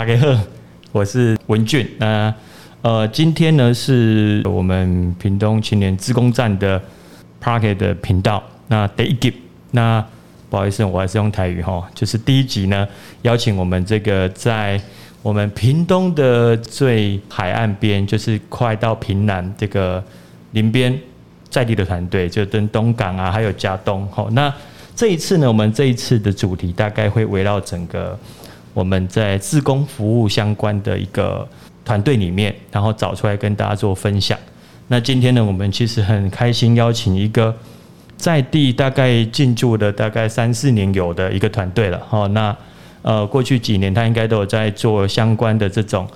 大家好，我是文俊。那呃，今天呢是我们屏东青年自工站的 Park 的频道。那第一集，那不好意思，我还是用台语哈。就是第一集呢，邀请我们这个在我们屏东的最海岸边，就是快到屏南这个林边在地的团队，就跟东港啊，还有嘉东。好，那这一次呢，我们这一次的主题大概会围绕整个。我们在自工服务相关的一个团队里面，然后找出来跟大家做分享。那今天呢，我们其实很开心邀请一个在地大概进驻的大概三四年有的一个团队了。哈，那呃过去几年他应该都有在做相关的这种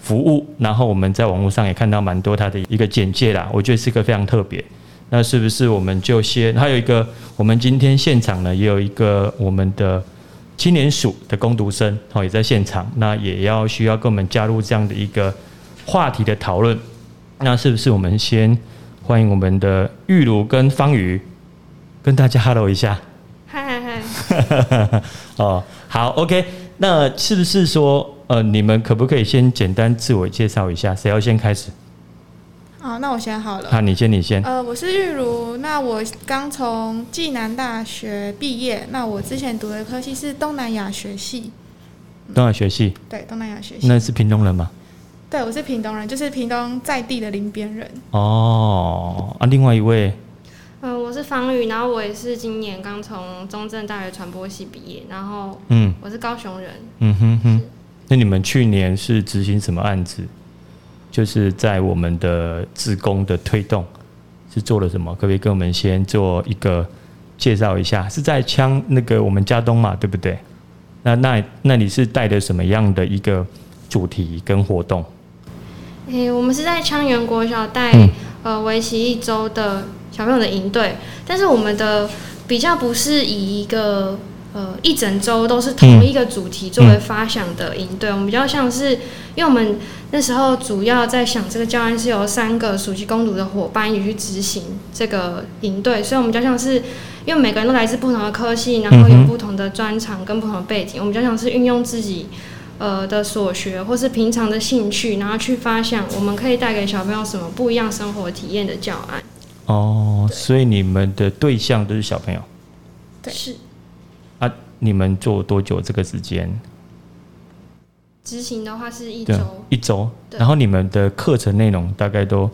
服务，然后我们在网络上也看到蛮多他的一个简介啦，我觉得是一个非常特别。那是不是我们就先还有一个，我们今天现场呢也有一个我们的。青年署的攻读生哦也在现场，那也要需要跟我们加入这样的一个话题的讨论。那是不是我们先欢迎我们的玉茹跟方宇跟大家 hello 一下？嗨嗨嗨！哦，好，OK。那是不是说呃，你们可不可以先简单自我介绍一下？谁要先开始？好，那我先好了。那，你先，你先。呃，我是玉如，那我刚从暨南大学毕业，那我之前读的科系是东南亚学系。东南亚学系。对，东南亚学系。那是屏东人吗？对，我是屏东人，就是屏东在地的林边人。哦，啊，另外一位。呃，我是方宇，然后我也是今年刚从中正大学传播系毕业，然后嗯，我是高雄人。嗯哼哼。那你们去年是执行什么案子？就是在我们的自工的推动是做了什么？可不可以跟我们先做一个介绍一下？是在枪那个我们家东嘛，对不对？那那那你是带的什么样的一个主题跟活动？诶，我们是在枪园国小带呃为期一周的小朋友的营队，但是我们的比较不是以一个。呃，一整周都是同一个主题作为发想的营队，我们比较像是，因为我们那时候主要在想这个教案是由三个暑期攻读的伙伴一起去执行这个营队，所以我们比较像是，因为每个人都来自不同的科系，然后有不同的专长跟不同的背景，我们比较像是运用自己呃的所学或是平常的兴趣，然后去发想我们可以带给小朋友什么不一样生活体验的教案。哦，所以你们的对象都是小朋友？对，是。你们做多久这个时间？执行的话是一周，一周。然后你们的课程内容大概都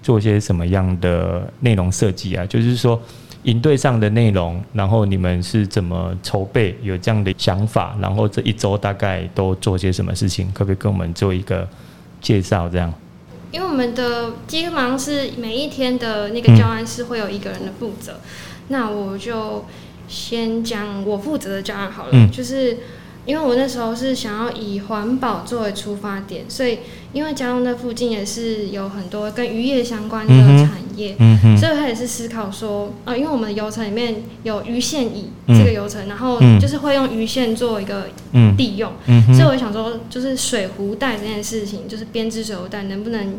做些什么样的内容设计啊？就是说营队上的内容，然后你们是怎么筹备？有这样的想法？然后这一周大概都做些什么事情？可不可以跟我们做一个介绍？这样？因为我们的基本上是每一天的那个教案是会有一个人的负责，那我就。先讲我负责的教案好了，就是因为我那时候是想要以环保作为出发点，所以因为嘉东那附近也是有很多跟渔业相关的产业，所以他也是思考说，呃，因为我们的游程里面有鱼线椅这个游程，然后就是会用鱼线做一个利用，所以我想说，就是水壶袋这件事情，就是编织水壶袋能不能。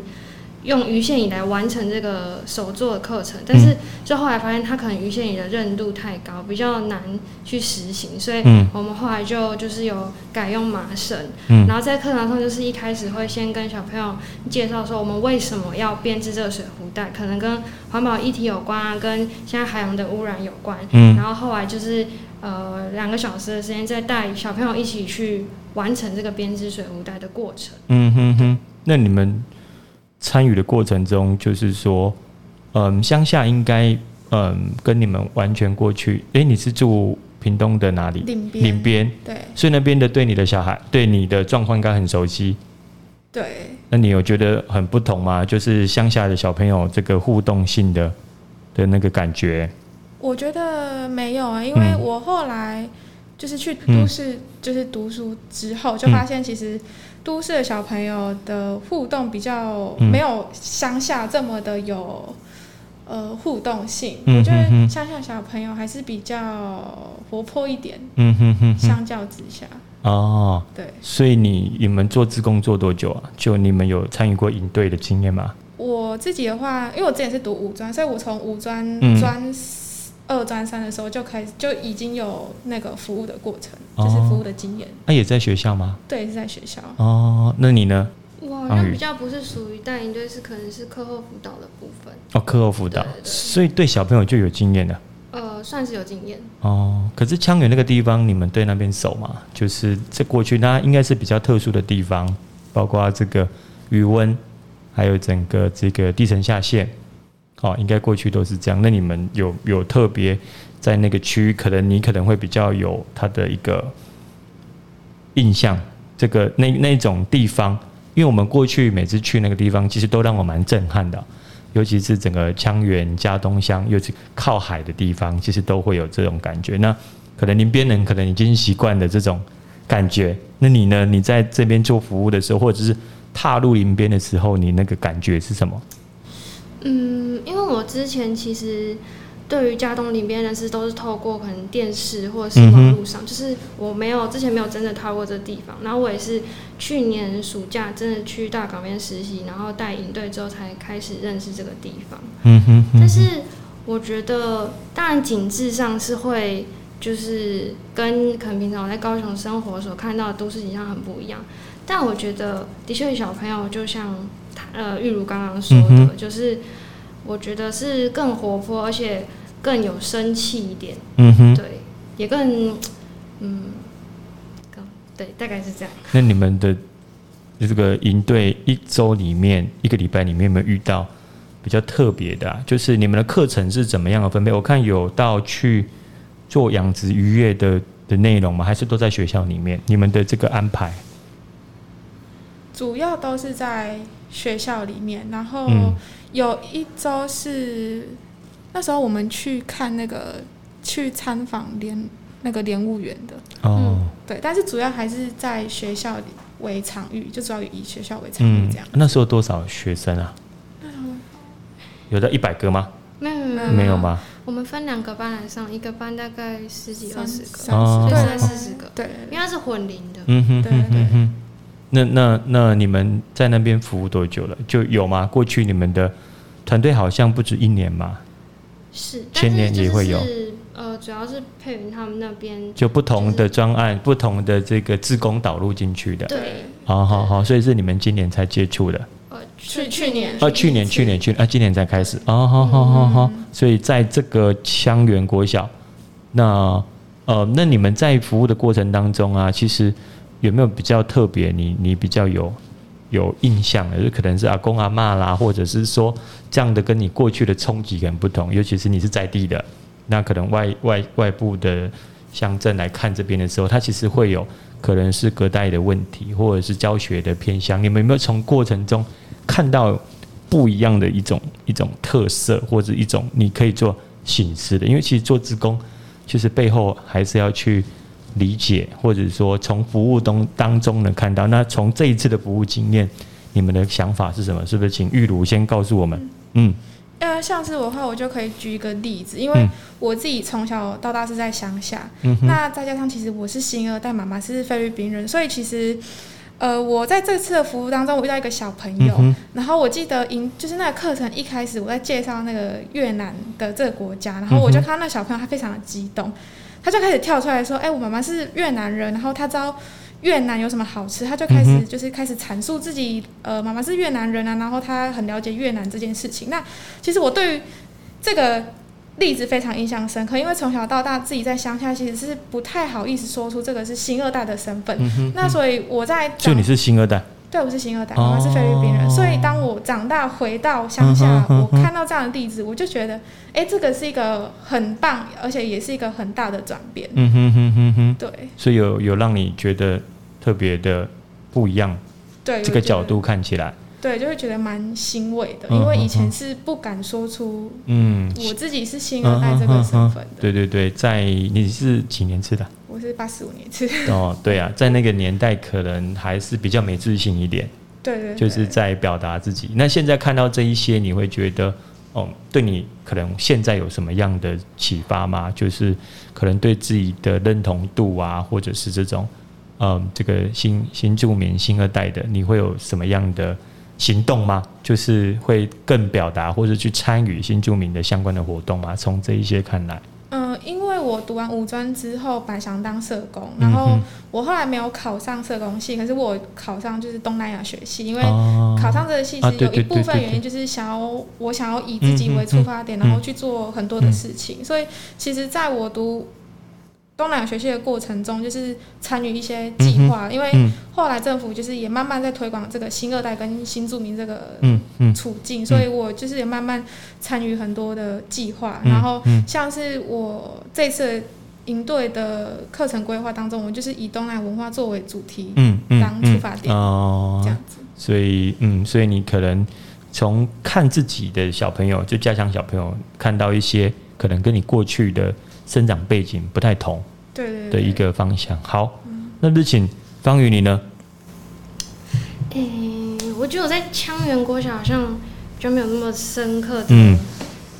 用鱼线椅来完成这个手作的课程，但是就后来发现它可能鱼线椅的韧度太高，比较难去实行，所以我们后来就就是有改用麻绳。嗯然后在课堂上就是一开始会先跟小朋友介绍说我们为什么要编织这个水壶袋，可能跟环保议题有关啊，跟现在海洋的污染有关。嗯然后后来就是呃两个小时的时间再带小朋友一起去完成这个编织水壶袋的过程。嗯哼哼，那你们。参与的过程中，就是说，嗯，乡下应该，嗯，跟你们完全过去。哎，你是住屏东的哪里？岭边。岭边。对。所以那边的对你的小孩，对你的状况应该很熟悉。对。那你有觉得很不同吗？就是乡下的小朋友这个互动性的的那个感觉。我觉得没有啊，因为我后来就是去都市，就是读书之后，就发现其实。都市的小朋友的互动比较没有乡下这么的有呃互动性，我觉得乡下小朋友还是比较活泼一点。嗯哼哼，相较之下。哦，对。所以你你们做自工做多久啊？就你们有参与过营队的经验吗？我自己的话，因为我之前是读五专，所以我从五专专二专三的时候就开始就已经有那个服务的过程，就是服务的经验。那也在学校吗？对，是在学校。哦，那你呢？我好像比较不是属于带营队，是可能是课后辅导的部分。哦，课后辅导，所以对小朋友就有经验了。呃，算是有经验。哦，可是枪园那个地方，你们对那边熟吗？就是这过去，那应该是比较特殊的地方，包括这个余温，还有整个这个地层下陷。哦，应该过去都是这样。那你们有有特别在那个区域，可能你可能会比较有它的一个印象，这个那那种地方，因为我们过去每次去那个地方，其实都让我蛮震撼的，尤其是整个枪园加东乡，又是靠海的地方，其实都会有这种感觉。那可能临边人可能已经习惯了这种感觉，那你呢？你在这边做服务的时候，或者是踏入林边的时候，你那个感觉是什么？嗯，因为我之前其实对于家东里边认识都是透过可能电视或者是网络上，就是我没有之前没有真的踏过这地方。然后我也是去年暑假真的去大港边实习，然后带营队之后才开始认识这个地方。嗯哼。但是我觉得，当然景致上是会就是跟可能平常我在高雄生活所看到的都市景象很不一样。但我觉得的确小朋友就像。呃，玉如刚刚说的，就是我觉得是更活泼，而且更有生气一点。嗯哼，对，也更嗯，对，大概是这样。那你们的这个营队一周里面，一个礼拜里面有没有遇到比较特别的？就是你们的课程是怎么样的分配？我看有到去做养殖渔业的的内容吗？还是都在学校里面？你们的这个安排？主要都是在学校里面，然后有一周是那时候我们去看那个去参访连那个连务员的哦，对，但是主要还是在学校里为场域，就主要以学校为场域这样。那时候多少学生啊？有到一百个吗？没有没有没有吗？我们分两个班来上，一个班大概十几二十个，哦，对，四十个，对，因为它是混龄的，嗯哼，对对。那那那你们在那边服务多久了？就有吗？过去你们的团队好像不止一年嘛，是千年也会有。呃，主要是佩云他们那边就不同的专案、不同的这个自工导入进去的。对，好好好，所以是你们今年才接触的。呃，去去年啊，去年去年去啊，今年才开始。哦，好好好好。所以在这个香园国小，那呃，那你们在服务的过程当中啊，其实。有没有比较特别？你你比较有有印象的，就可能是阿公阿妈啦，或者是说这样的跟你过去的冲击很不同。尤其是你是在地的，那可能外外外部的乡镇来看这边的时候，它其实会有可能是隔代的问题，或者是教学的偏向。你们有没有从过程中看到不一样的一种一种特色，或者一种你可以做醒思的？因为其实做职工，其实背后还是要去。理解，或者说从服务当当中能看到，那从这一次的服务经验，你们的想法是什么？是不是请玉茹先告诉我们？嗯，呃，像是我的话，我就可以举一个例子，因为我自己从小到大是在乡下，那再加上其实我是新二代，妈妈是菲律宾人，所以其实，呃，我在这次的服务当中，我遇到一个小朋友，然后我记得，因就是那个课程一开始我在介绍那个越南的这个国家，然后我就看到那小朋友他非常的激动。他就开始跳出来说：“哎，我妈妈是越南人，然后他知道越南有什么好吃，他就开始就是开始阐述自己，呃，妈妈是越南人啊，然后他很了解越南这件事情。那其实我对于这个例子非常印象深刻，因为从小到大自己在乡下其实是不太好意思说出这个是新二代的身份。那所以我在就你是新二代。”对，我是新二代，妈妈是菲律宾人，所以当我长大回到乡下，我看到这样的例子，我就觉得，哎，这个是一个很棒，而且也是一个很大的转变。嗯哼哼哼哼，对，所以有有让你觉得特别的不一样，对这个角度看起来。对，就会觉得蛮欣慰的，因为以前是不敢说出，嗯，我自己是新二代这个身份的。对对对，在你是几年次的？我是八十五年次。哦，对啊，在那个年代可能还是比较没自信一点。对对。就是在表达自己。那现在看到这一些，你会觉得，哦，对你可能现在有什么样的启发吗？就是可能对自己的认同度啊，或者是这种，嗯，这个新新住民新二代的，你会有什么样的？行动吗？就是会更表达或者去参与新住民的相关的活动吗？从这一些看来，嗯，因为我读完五专之后，本来想当社工，然后我后来没有考上社工系，可是我考上就是东南亚学系，因为考上这个系是有一部分原因就是想要我想要以自己为出发点，然后去做很多的事情，所以其实在我读。东南亚学习的过程中，就是参与一些计划，因为后来政府就是也慢慢在推广这个新二代跟新住民这个处境，所以我就是也慢慢参与很多的计划。然后像是我这次营队的课程规划当中，我就是以东南文化作为主题，嗯当出发点哦，这样子。所以嗯，所以你可能从看自己的小朋友，就家乡小朋友，看到一些可能跟你过去的。生长背景不太同，对对的一个方向。好，那日请方宇你呢？诶，我觉得我在枪源国小好像就没有那么深刻的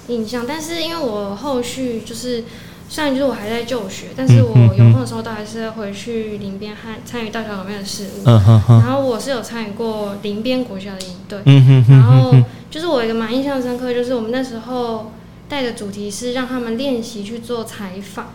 印象，但是因为我后续就是虽然就是我还在就学，但是我有空的时候都还是回去林边和参与大小里面的事务。嗯哼哼。然后我是有参与过林边国小的营队，嗯哼哼。然后就是我一个蛮印象深刻，就是我们那时候。带的主题是让他们练习去做采访，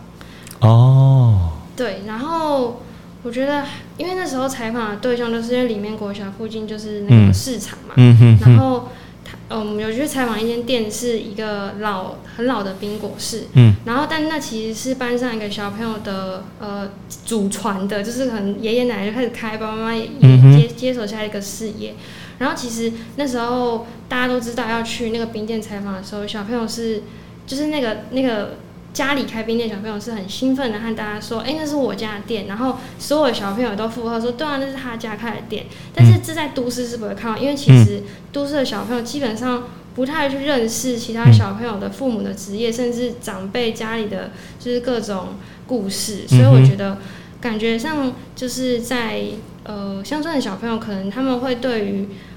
哦，对，然后我觉得，因为那时候采访的对象都是因为里面国小附近就是那个市场嘛，嗯哼，然后他，呃，我们有去采访一间店，是一个老很老的冰果室，嗯，然后但那其实是班上一个小朋友的，呃，祖传的，就是可能爷爷奶奶就开始开，爸爸妈妈也接接手下一个事业。然后其实那时候大家都知道要去那个冰店采访的时候，小朋友是就是那个那个家里开冰店，小朋友是很兴奋的和大家说：“哎，那是我家的店。”然后所有小朋友都附和说：“对啊，那是他家开的店。”但是这在都市是不会看到，因为其实都市的小朋友基本上不太去认识其他小朋友的父母的职业，甚至长辈家里的就是各种故事。所以我觉得感觉上就是在呃乡村的小朋友，可能他们会对于呃，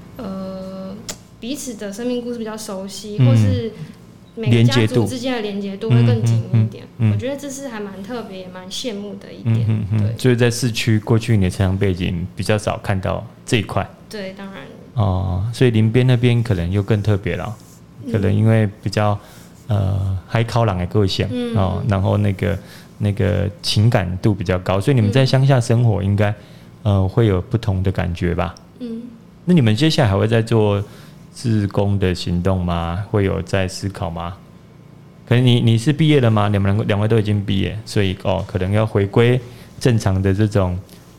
彼此的生命故事比较熟悉，或是每个家族之间的连接度会更紧一点。我觉得这是还蛮特别、也蛮羡慕的一点。对，就是在市区，过去你的成长背景比较少看到这一块。对，当然。哦，所以林边那边可能又更特别了，可能因为比较呃海考朗的个性哦，然后那个那个情感度比较高，所以你们在乡下生活应该呃会有不同的感觉吧？嗯。那你们接下来还会再做自工的行动吗？会有在思考吗？可能你你是毕业了吗？你们两个两位都已经毕业，所以哦，可能要回归正常的这种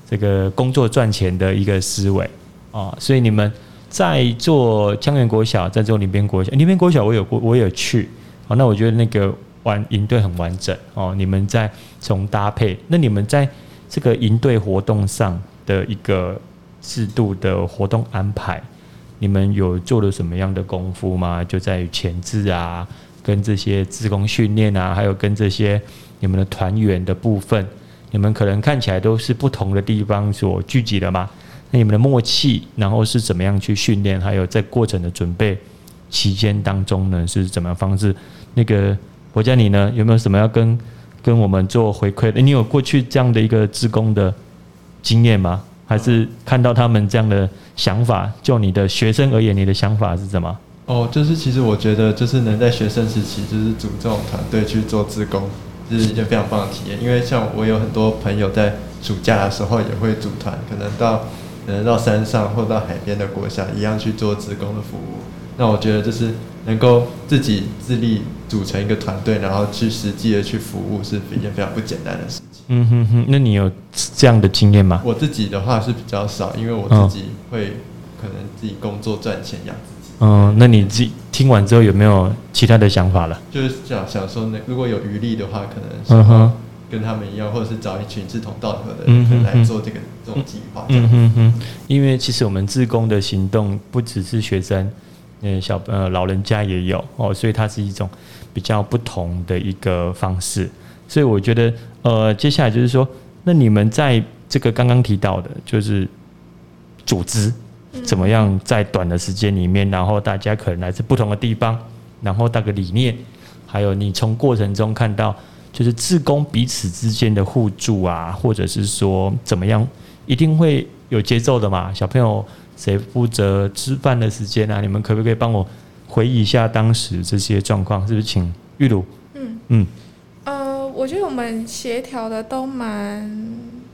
这个工作赚钱的一个思维哦。所以你们在做江源国小，在做林边国小，林边国小我有过，我有去哦。那我觉得那个完营队很完整哦。你们在从搭配，那你们在这个营队活动上的一个。制度的活动安排，你们有做了什么样的功夫吗？就在于前置啊，跟这些职工训练啊，还有跟这些你们的团员的部分，你们可能看起来都是不同的地方所聚集的吗？那你们的默契，然后是怎么样去训练？还有在过程的准备期间当中呢，是怎么样方式？那个我家你呢，有没有什么要跟跟我们做回馈？你有过去这样的一个职工的经验吗？还是看到他们这样的想法，就你的学生而言，你的想法是什么？哦，就是其实我觉得，就是能在学生时期，就是组这种团队去做自工，是一件非常棒的体验。因为像我有很多朋友在暑假的时候也会组团，可能到可能到山上或到海边的国家一样去做自工的服务。那我觉得就是能够自己自立组成一个团队，然后去实际的去服务，是一件非常不简单的事。嗯哼哼，那你有这样的经验吗？我自己的话是比较少，因为我自己会可能自己工作赚钱养自己。嗯，那你自己听完之后有没有其他的想法了？就是想想说，那如果有余力的话，可能嗯哼跟他们一样，或者是找一群志同道合的人来做这个这种计划。嗯哼哼，因为其实我们自工的行动不只是学生，嗯，小呃老人家也有哦，所以它是一种比较不同的一个方式。所以我觉得，呃，接下来就是说，那你们在这个刚刚提到的，就是组织怎么样在短的时间里面，然后大家可能来自不同的地方，然后那个理念，还有你从过程中看到，就是自工彼此之间的互助啊，或者是说怎么样，一定会有节奏的嘛。小朋友谁负责吃饭的时间啊？你们可不可以帮我回忆一下当时这些状况？是不是请玉茹？嗯嗯。我觉得我们协调的都蛮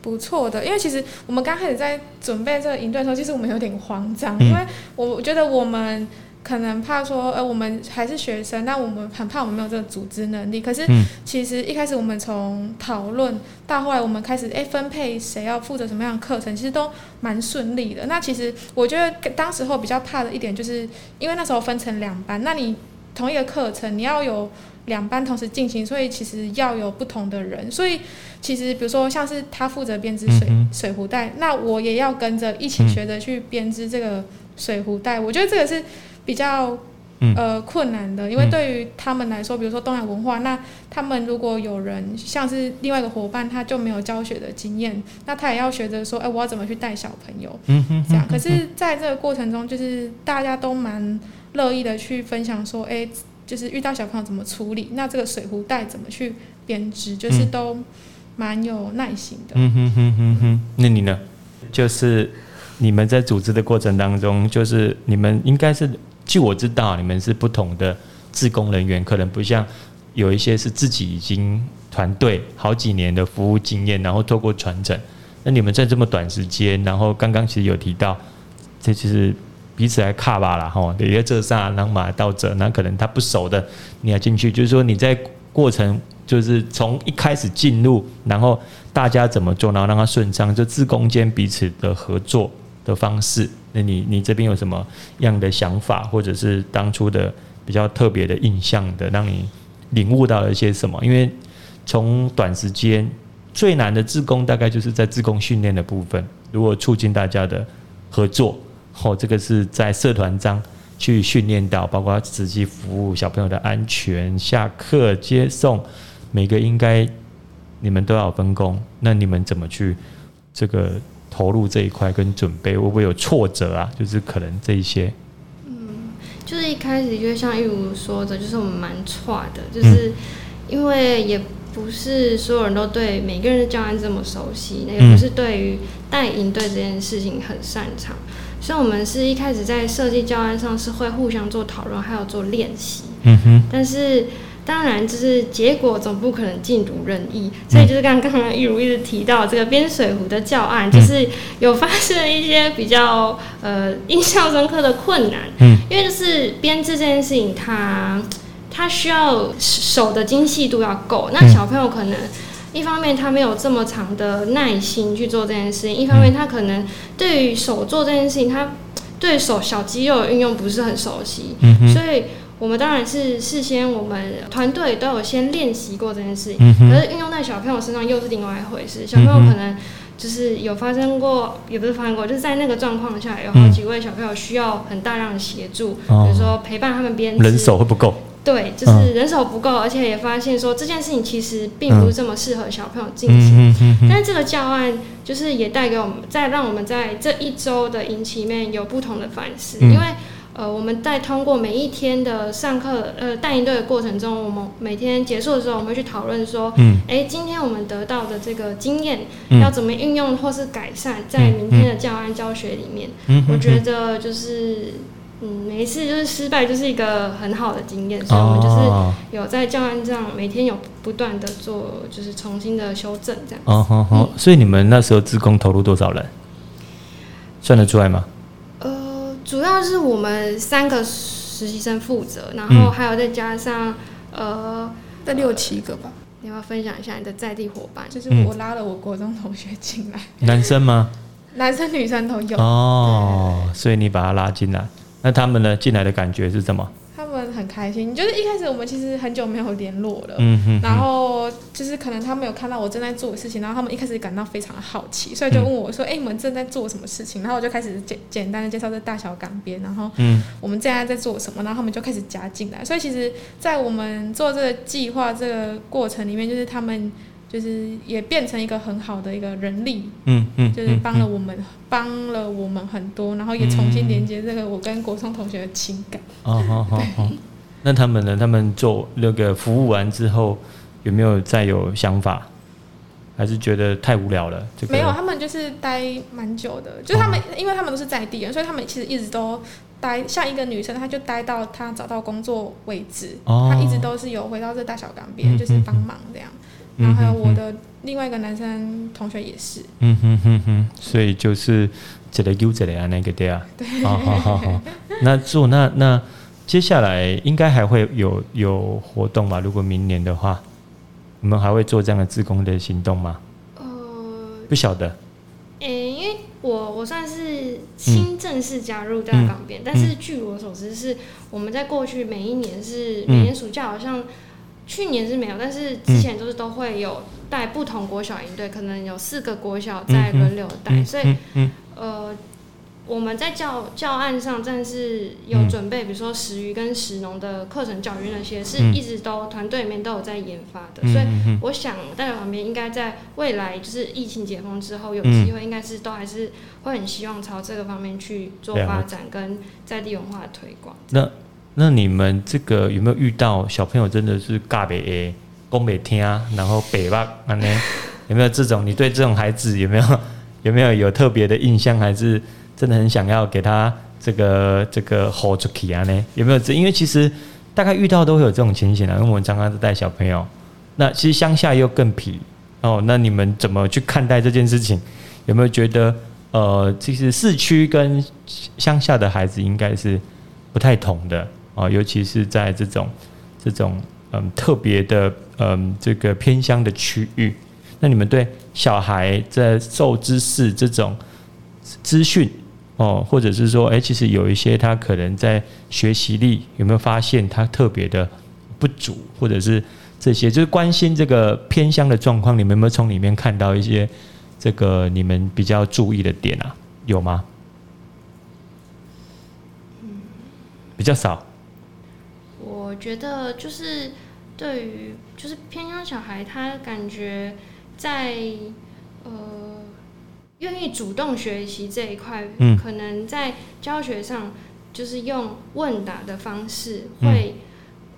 不错的，因为其实我们刚开始在准备这个营队的时候，其实我们有点慌张，因为我觉得我们。可能怕说，呃，我们还是学生，但我们很怕我们没有这个组织能力。可是，其实一开始我们从讨论到后来，我们开始哎分配谁要负责什么样的课程，其实都蛮顺利的。那其实我觉得当时候比较怕的一点，就是因为那时候分成两班，那你同一个课程你要有两班同时进行，所以其实要有不同的人。所以其实比如说像是他负责编织水水壶袋，那我也要跟着一起学着去编织这个水壶袋。我觉得这个是。比较呃困难的，因为对于他们来说，比如说东亚文化，那他们如果有人像是另外一个伙伴，他就没有教学的经验，那他也要学着说，哎，我要怎么去带小朋友，这样。可是在这个过程中，就是大家都蛮乐意的去分享说，哎，就是遇到小朋友怎么处理，那这个水壶袋怎么去编织，就是都蛮有耐心的。嗯哼哼哼哼，那你呢？就是你们在组织的过程当中，就是你们应该是。据我知道，你们是不同的自工人员，可能不像有一些是自己已经团队好几年的服务经验，然后透过传承。那你们在这么短时间，然后刚刚其实有提到，这其实彼此来卡吧了吼，一个这上然后马到这，那可能他不熟的，你要进去，就是说你在过程就是从一开始进入，然后大家怎么做，然后让他顺畅，就自攻间彼此的合作的方式。那你你这边有什么样的想法，或者是当初的比较特别的印象的，让你领悟到了一些什么？因为从短时间最难的自攻，大概就是在自攻训练的部分，如果促进大家的合作，哦，这个是在社团章去训练到，包括实际服务小朋友的安全、下课接送，每个应该你们都要分工，那你们怎么去这个？投入这一块跟准备会不会有挫折啊？就是可能这一些，嗯，就是一开始就像玉如说的，就是我们蛮差的，就是因为也不是所有人都对每个人的教案这么熟悉，那也不是对于带营队这件事情很擅长，所以我们是一开始在设计教案上是会互相做讨论，还有做练习，嗯哼，但是。当然，就是结果总不可能尽如人意，所以就是刚刚一如一直提到这个编水壶的教案，就是有发生一些比较呃印象深刻的困难。嗯，因为就是编制这件事情，它它需要手的精细度要够。那小朋友可能一方面他没有这么长的耐心去做这件事情，一方面他可能对于手做这件事情，他对手小肌肉的运用不是很熟悉。嗯所以。我们当然是事先，我们团队都有先练习过这件事情。可是运用在小朋友身上又是另外一回事。小朋友可能就是有发生过，也不是发生过，就是在那个状况下，有好几位小朋友需要很大量的协助，比如说陪伴他们编人手会不够。对，就是人手不够，而且也发现说这件事情其实并不是这么适合小朋友进行。但是这个教案就是也带给我们，在让我们在这一周的营期里面有不同的反思，因为。呃，我们在通过每一天的上课，呃，带营队的过程中，我们每天结束的时候，我们会去讨论说，嗯，哎，今天我们得到的这个经验，要怎么运用或是改善在明天的教案教学里面。嗯，我觉得就是，嗯，每一次就是失败就是一个很好的经验，所以我们就是有在教案上每天有不断的做，就是重新的修正这样。哦，好，好，所以你们那时候自工投入多少人？算得出来吗？呃主要是我们三个实习生负责，然后还有再加上呃，在六七个吧。你要分享一下你的在地伙伴，就是我拉了我国中同学进来，男生吗？男生女生都有哦，所以你把他拉进来，那他们呢？进来的感觉是什么？他们很开心，就是一开始我们其实很久没有联络了，嗯哼，然后就是可能他们有看到我正在做的事情，然后他们一开始感到非常的好奇，所以就问我说：“哎，你们正在做什么事情？”然后我就开始简简单的介绍这大小港边，然后嗯，我们现在在做什么，然后他们就开始加进来。所以其实，在我们做这个计划这个过程里面，就是他们。就是也变成一个很好的一个人力，嗯嗯，就是帮了我们，帮了我们很多，然后也重新连接这个我跟国聪同学的情感。哦，好好好。那他们呢？他们做那个服务完之后，有没有再有想法？还是觉得太无聊了？没有，他们就是待蛮久的。就是他们，因为他们都是在地人，所以他们其实一直都待。像一个女生，她就待到她找到工作为止。哦。她一直都是有回到这大小港边，就是帮忙这样。然后还有我的另外一个男生同学也是。嗯哼哼哼，所以就是这个 U 这里啊那个对啊。对。好好好好，那做那那接下来应该还会有有活动吧？如果明年的话，你们还会做这样的自工的行动吗？呃，不晓得。诶，因为我我算是新正式加入大港边，但是据我所知，是我们在过去每一年是每年暑假好像去年是没有，但是之前都是都会有带不同国小营队，可能有四个国小在轮流带，所以呃。我们在教教案上，正是有准备，比如说食鱼跟食农的课程教育那些，是一直都团队里面都有在研发的。所以我想，大家旁边应该在未来就是疫情解封之后有机会，应该是都还是会很希望朝这个方面去做发展跟在地文化的推广。那那你们这个有没有遇到小朋友真的是尬北 A 攻北听啊，然后北吧啊呢？有没有这种？你对这种孩子有没有有没有有特别的印象？还是？真的很想要给他这个这个 hold 住起啊呢？有没有？这因为其实大概遇到都会有这种情形啊。因为我们常常是带小朋友，那其实乡下又更皮哦。那你们怎么去看待这件事情？有没有觉得呃，其实市区跟乡下的孩子应该是不太同的啊？尤其是在这种这种嗯特别的嗯这个偏乡的区域，那你们对小孩在受知识这种资讯？哦，或者是说，哎，其实有一些他可能在学习力有没有发现他特别的不足，或者是这些，就是关心这个偏乡的状况，你们有没有从里面看到一些这个你们比较注意的点啊？有吗？比较少。我觉得就是对于就是偏向小孩，他感觉在呃。愿意主动学习这一块，可能在教学上就是用问答的方式会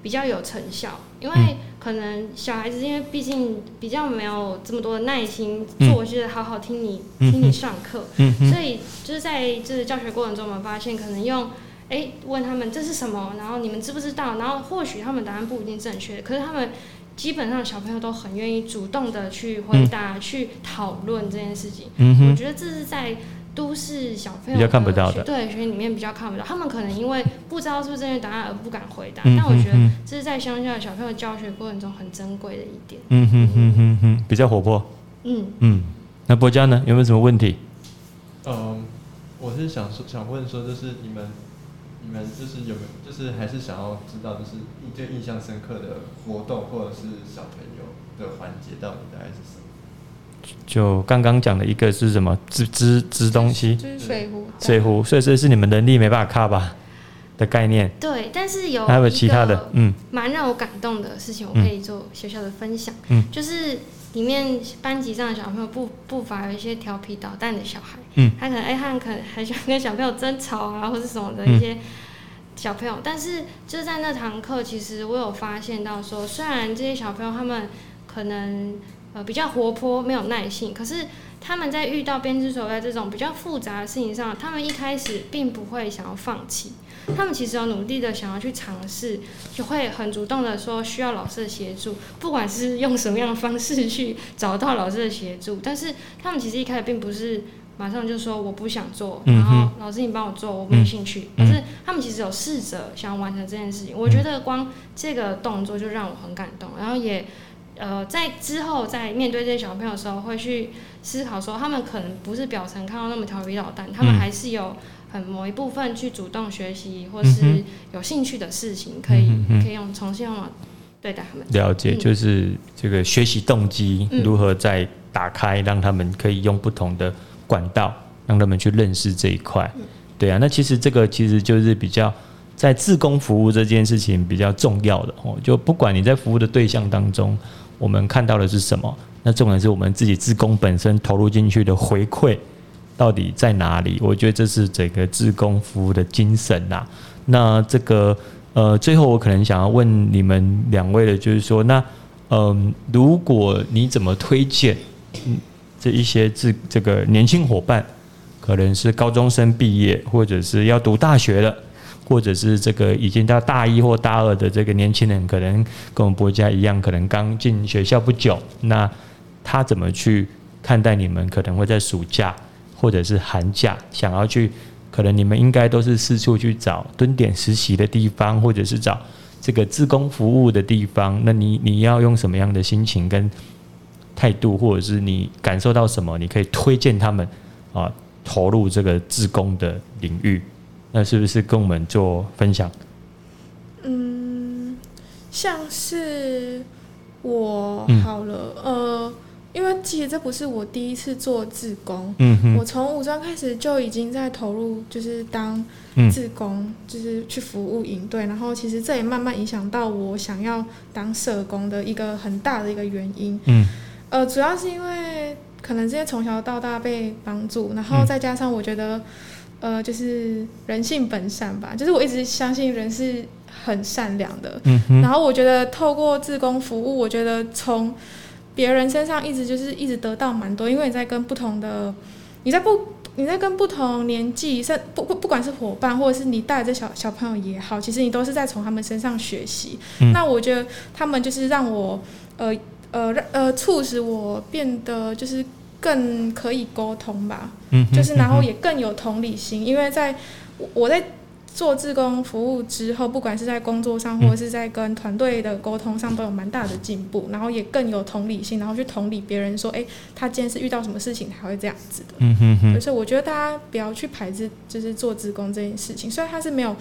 比较有成效，因为可能小孩子因为毕竟比较没有这么多的耐心，做就是好好听你听你上课，所以就是在就是教学过程中，我们发现可能用哎问他们这是什么，然后你们知不知道，然后或许他们答案不一定正确，可是他们。基本上小朋友都很愿意主动的去回答、去讨论这件事情。嗯我觉得这是在都市小朋友比较看不到的，对学里面比较看不到。他们可能因为不知道是不是正确答案而不敢回答。但我觉得这是在乡下小朋友教学过程中很珍贵的一点。嗯哼哼哼哼，比较活泼。嗯嗯，那博嘉呢？有没有什么问题？嗯，我是想说，想问说，就是你们。你们就是有没有，就是还是想要知道，就是最印象深刻的活动或者是小朋友的环节到底大概是什么？就刚刚讲的一个是什么？织织织东西，就是水壶，水壶，所以这是你们能力没办法卡吧的概念。对，但是有还有其他的，嗯，蛮让我感动的事情，我可以做小小的分享。嗯，就是里面班级上的小朋友不不乏有一些调皮捣蛋的小孩。嗯，他可能哎，他可能还喜欢跟小朋友争吵啊，或者什么的一些小朋友。但是就是在那堂课，其实我有发现到说，虽然这些小朋友他们可能呃比较活泼，没有耐性，可是他们在遇到编织手在这种比较复杂的事情上，他们一开始并不会想要放弃，他们其实有努力的想要去尝试，就会很主动的说需要老师的协助，不管是用什么样的方式去找到老师的协助。但是他们其实一开始并不是。马上就说我不想做，然后老师你帮我做，我没兴趣。可是他们其实有试着想要完成这件事情，我觉得光这个动作就让我很感动。然后也呃在之后在面对这些小朋友的时候，会去思考说，他们可能不是表层看到那么调皮捣蛋，他们还是有很某一部分去主动学习或是有兴趣的事情，可以可以用重新用对待他们。了解，就是这个学习动机如何再打开，让他们可以用不同的。管道让他们去认识这一块，对啊，那其实这个其实就是比较在自工服务这件事情比较重要的哦。就不管你在服务的对象当中，我们看到的是什么，那重点是我们自己自工本身投入进去的回馈到底在哪里？我觉得这是整个自工服务的精神呐。那这个呃，最后我可能想要问你们两位的，就是说，那嗯，如果你怎么推荐？这一些自这个年轻伙伴，可能是高中生毕业，或者是要读大学了，或者是这个已经到大一或大二的这个年轻人，可能跟我们国家一样，可能刚进学校不久，那他怎么去看待你们？可能会在暑假或者是寒假想要去，可能你们应该都是四处去找蹲点实习的地方，或者是找这个自工服务的地方。那你你要用什么样的心情跟态度，或者是你感受到什么，你可以推荐他们啊投入这个自工的领域。那是不是跟我们做分享？嗯，像是我好了，呃，因为其实这不是我第一次做志工，我从五专开始就已经在投入，就是当志工，就是去服务营队，然后其实这也慢慢影响到我想要当社工的一个很大的一个原因，嗯，呃，主要是因为可能这些从小到大被帮助，然后再加上我觉得。呃，就是人性本善吧，就是我一直相信人是很善良的。嗯然后我觉得透过自工服务，我觉得从别人身上一直就是一直得到蛮多，因为你在跟不同的，你在不你在跟不同年纪，甚不不不管是伙伴或者是你带着小小朋友也好，其实你都是在从他们身上学习。那我觉得他们就是让我呃呃让呃促使我变得就是。更可以沟通吧，嗯，就是然后也更有同理心，因为在我在做志工服务之后，不管是在工作上或者是在跟团队的沟通上，都有蛮大的进步，然后也更有同理心，然后去同理别人说，哎，他今天是遇到什么事情才会这样子的，嗯哼哼。所以我觉得大家不要去排斥，就是做志工这件事情，虽然他是没有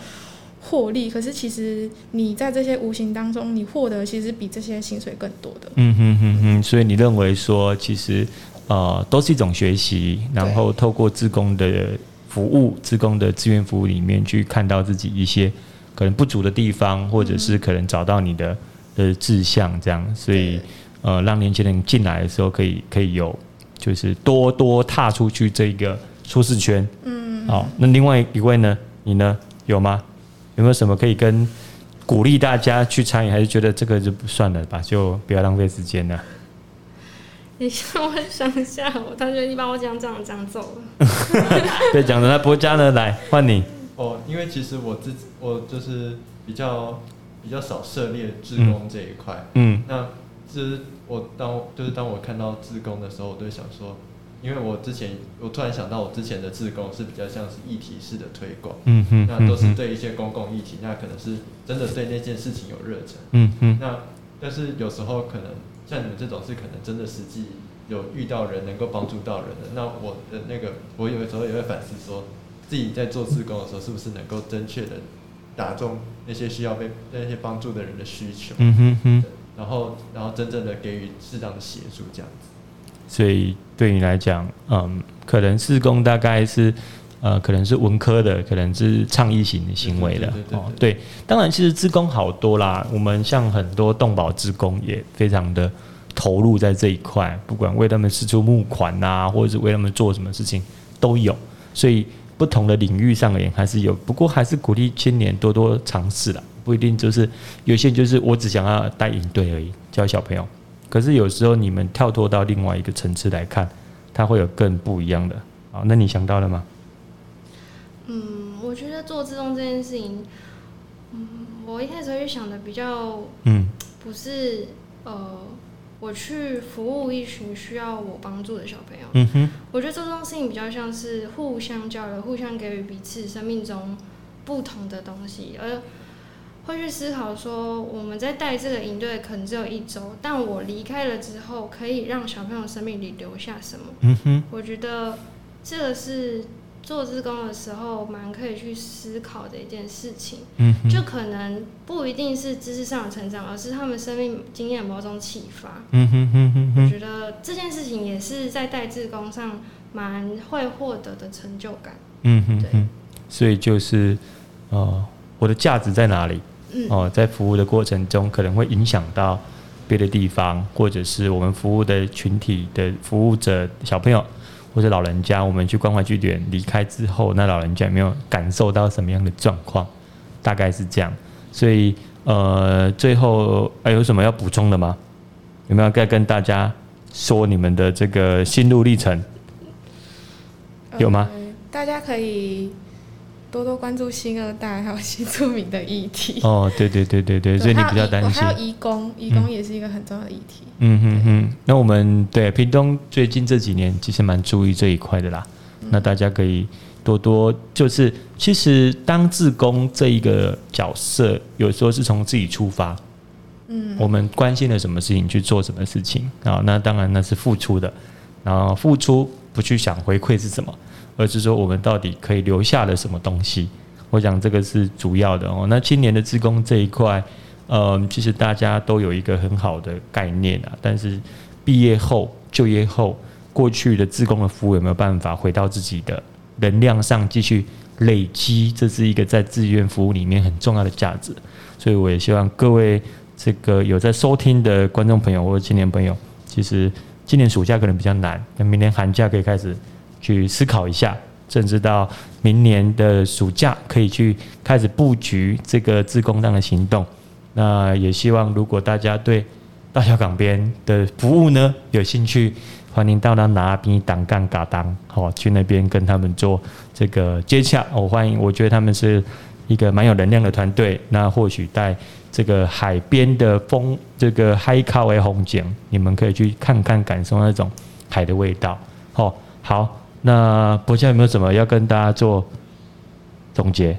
获利，可是其实你在这些无形当中，你获得其实比这些薪水更多的。嗯哼哼哼。所以你认为说，其实。呃，都是一种学习，然后透过自工的服务、职工的志愿服务里面去看到自己一些可能不足的地方，或者是可能找到你的的志向，这样，所以呃，让年轻人进来的时候可以可以有，就是多多踏出去这个舒适圈。嗯，好，那另外一位呢？你呢？有吗？有没有什么可以跟鼓励大家去参与？还是觉得这个就不算了吧？就不要浪费时间了。你让我想一下，我同学你把我讲讲讲走了。对，讲的那博家呢？来换你。哦，因为其实我自己我就是比较比较少涉猎自工这一块。嗯。那就是我当就是当我看到自工的时候，我都想说，因为我之前我突然想到，我之前的自工是比较像是议题式的推广。嗯哼。那都是对一些公共议题，那可能是真的对那件事情有热忱。嗯哼。那但是有时候可能。像你们这种是可能真的实际有遇到人能够帮助到人的，那我的那个我有的时候也会反思，说自己在做自工的时候是不是能够正确的打中那些需要被那些帮助的人的需求，嗯哼哼，然后然后真正的给予适当的协助这样子。所以对你来讲，嗯，可能志工大概是呃可能是文科的，可能是倡议型的行为的哦。对，当然其实自工好多啦，我们像很多动保职工也非常的。投入在这一块，不管为他们施出募款呐，或者是为他们做什么事情都有，所以不同的领域上而言还是有。不过还是鼓励青年多多尝试啦，不一定就是有些就是我只想要带营队而已，教小朋友。可是有时候你们跳脱到另外一个层次来看，它会有更不一样的。好，那你想到了吗？嗯，我觉得做自动这件事情，嗯，我一开始会想的比较，嗯，不是呃。我去服务一群需要我帮助的小朋友。嗯哼，我觉得这种事情比较像是互相交流、互相给予彼此生命中不同的东西，而会去思考说，我们在带这个营队可能只有一周，但我离开了之后，可以让小朋友生命里留下什么？嗯哼，我觉得这个是。做志工的时候，蛮可以去思考的一件事情，嗯，就可能不一定是知识上的成长，而是他们生命经验某种启发，嗯哼哼哼，我觉得这件事情也是在带志工上蛮会获得的成就感，嗯哼，对，所以就是哦，我的价值在哪里？嗯，哦，在服务的过程中可能会影响到别的地方，或者是我们服务的群体的服务者小朋友。或者老人家，我们去关怀据点离开之后，那老人家有没有感受到什么样的状况？大概是这样。所以，呃，最后还有什么要补充的吗？有没有再跟大家说你们的这个心路历程？有吗？大家可以多多关注新二代还有新住民的议题。哦，对对对对对，所以你比较担心。还有移工，移工也是一个很重要的议题。嗯哼哼，那我们对屏东最近这几年其实蛮注意这一块的啦。那大家可以多多，就是其实当志工这一个角色，有时候是从自己出发。嗯，我们关心了什么事情去做什么事情啊？那当然那是付出的，然后付出不去想回馈是什么，而是说我们到底可以留下了什么东西。我想这个是主要的哦。那青年的职工这一块，嗯，其实大家都有一个很好的概念啊。但是毕业后、就业后，过去的职工的服务有没有办法回到自己的能量上继续累积？这是一个在志愿服务里面很重要的价值。所以我也希望各位。这个有在收听的观众朋友或者青年朋友，其实今年暑假可能比较难，那明年寒假可以开始去思考一下，甚至到明年的暑假可以去开始布局这个自工当的行动。那也希望如果大家对大小港边的服务呢有兴趣，欢迎到那拿边挡干嘎当，好去那边跟他们做这个接洽。我欢迎，我觉得他们是一个蛮有能量的团队。那或许在这个海边的风，这个海靠为风景，你们可以去看看，感受那种海的味道。哦，好，那博家有没有什么要跟大家做总结？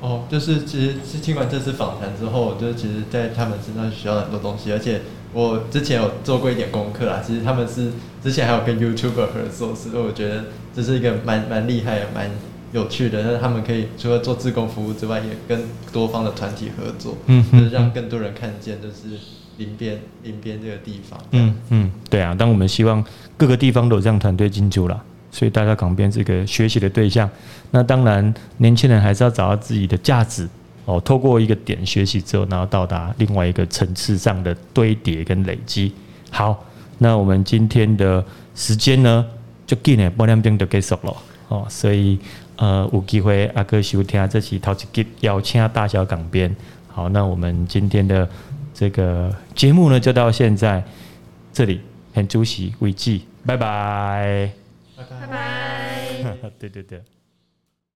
哦，就是其实是听完这次访谈之后，就是其实在他们身上学到很多东西，而且我之前有做过一点功课啦。其实他们是之前还有跟 YouTuber 合作，所以我觉得这是一个蛮蛮厉害、蛮。有趣的，那他们可以除了做自工服务之外，也跟多方的团体合作，嗯，就是让更多人看见，就是林边林边这个地方。嗯嗯，对啊，但我们希望各个地方都有这样团队进驻了，所以大家港边这个学习的对象，那当然年轻人还是要找到自己的价值哦，透过一个点学习之后，然后到达另外一个层次上的堆叠跟累积。好，那我们今天的时间呢，就今年半两点就结束了哦，所以。呃，有机会阿哥收听这期陶吉吉邀请大小港边。好，那我们今天的这个节目呢，就到现在这里，很主席伟记，拜拜，拜拜，对 对对。